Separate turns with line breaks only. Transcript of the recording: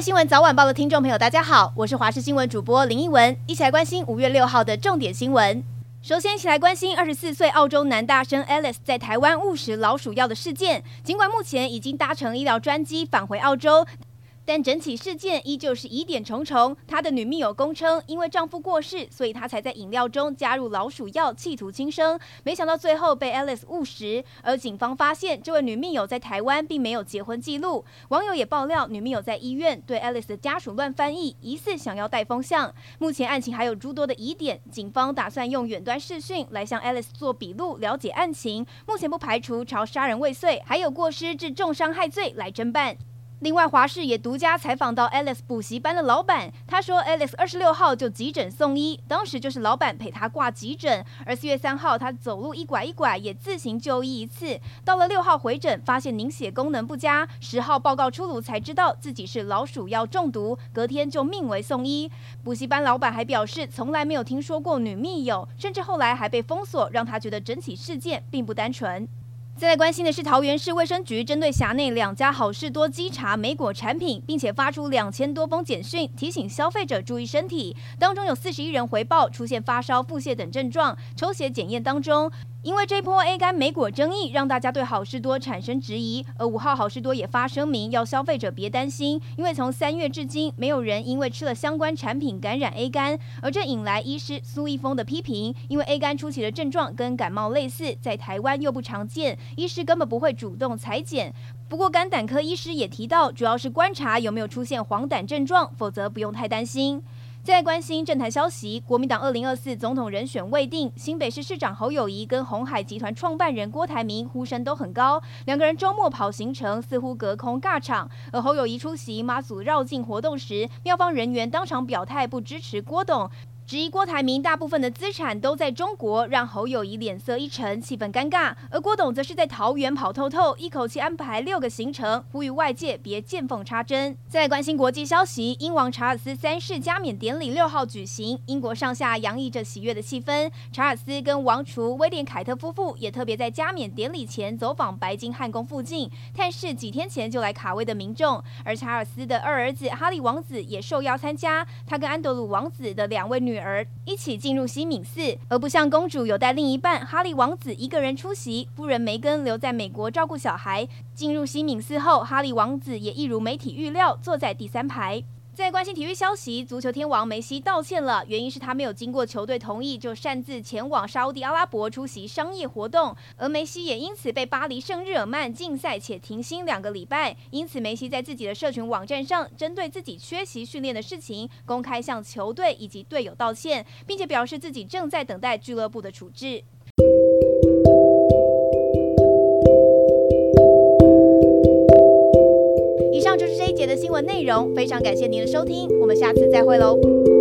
新闻早晚报的听众朋友，大家好，我是华视新闻主播林奕文，一起来关心五月六号的重点新闻。首先，一起来关心二十四岁澳洲男大生 Alice 在台湾误食老鼠药的事件。尽管目前已经搭乘医疗专机返回澳洲。但整起事件依旧是疑点重重。她的女密友供称，因为丈夫过世，所以她才在饮料中加入老鼠药，企图轻生。没想到最后被 Alice 误食。而警方发现，这位女密友在台湾并没有结婚记录。网友也爆料，女密友在医院对 Alice 的家属乱翻译，疑似想要带风向。目前案情还有诸多的疑点，警方打算用远端视讯来向 Alice 做笔录，了解案情。目前不排除朝杀人未遂，还有过失致重伤害罪来侦办。另外，华视也独家采访到 Alice 补习班的老板，他说，Alice 二十六号就急诊送医，当时就是老板陪他挂急诊，而四月三号他走路一拐一拐，也自行就医一次。到了六号回诊，发现凝血功能不佳，十号报告出炉才知道自己是老鼠药中毒，隔天就命危送医。补习班老板还表示，从来没有听说过女密友，甚至后来还被封锁，让他觉得整起事件并不单纯。现在关心的是，桃园市卫生局针对辖内两家好事多稽查莓果产品，并且发出两千多封简讯，提醒消费者注意身体。当中有四十一人回报出现发烧、腹泻等症状，抽血检验当中。因为这波 A 肝莓果争议，让大家对好事多产生质疑。而五号好事多也发声明，要消费者别担心，因为从三月至今，没有人因为吃了相关产品感染 A 肝。而这引来医师苏一峰的批评，因为 A 肝初期的症状跟感冒类似，在台湾又不常见，医师根本不会主动裁剪。不过肝胆科医师也提到，主要是观察有没有出现黄疸症状，否则不用太担心。再来关心政坛消息，国民党二零二四总统人选未定，新北市市长侯友谊跟鸿海集团创办人郭台铭呼声都很高，两个人周末跑行程似乎隔空尬场。而侯友谊出席妈祖绕境活动时，庙方人员当场表态不支持郭董。质疑郭台铭大部分的资产都在中国，让侯友谊脸色一沉，气氛尴尬。而郭董则是在桃园跑透透，一口气安排六个行程，呼吁外界别见缝插针。在关心国际消息，英王查尔斯三世加冕典礼六号举行，英国上下洋溢着喜悦的气氛。查尔斯跟王储威廉凯特夫妇也特别在加冕典礼前走访白金汉宫附近，探视几天前就来卡位的民众。而查尔斯的二儿子哈利王子也受邀参加，他跟安德鲁王子的两位女儿。一起进入西敏寺，而不像公主有带另一半，哈利王子一个人出席，夫人梅根留在美国照顾小孩。进入西敏寺后，哈利王子也一如媒体预料，坐在第三排。在关心体育消息，足球天王梅西道歉了，原因是他没有经过球队同意就擅自前往沙乌地阿拉伯出席商业活动，而梅西也因此被巴黎圣日耳曼禁赛且停薪两个礼拜。因此，梅西在自己的社群网站上，针对自己缺席训练的事情，公开向球队以及队友道歉，并且表示自己正在等待俱乐部的处置。的内容，非常感谢您的收听，我们下次再会喽。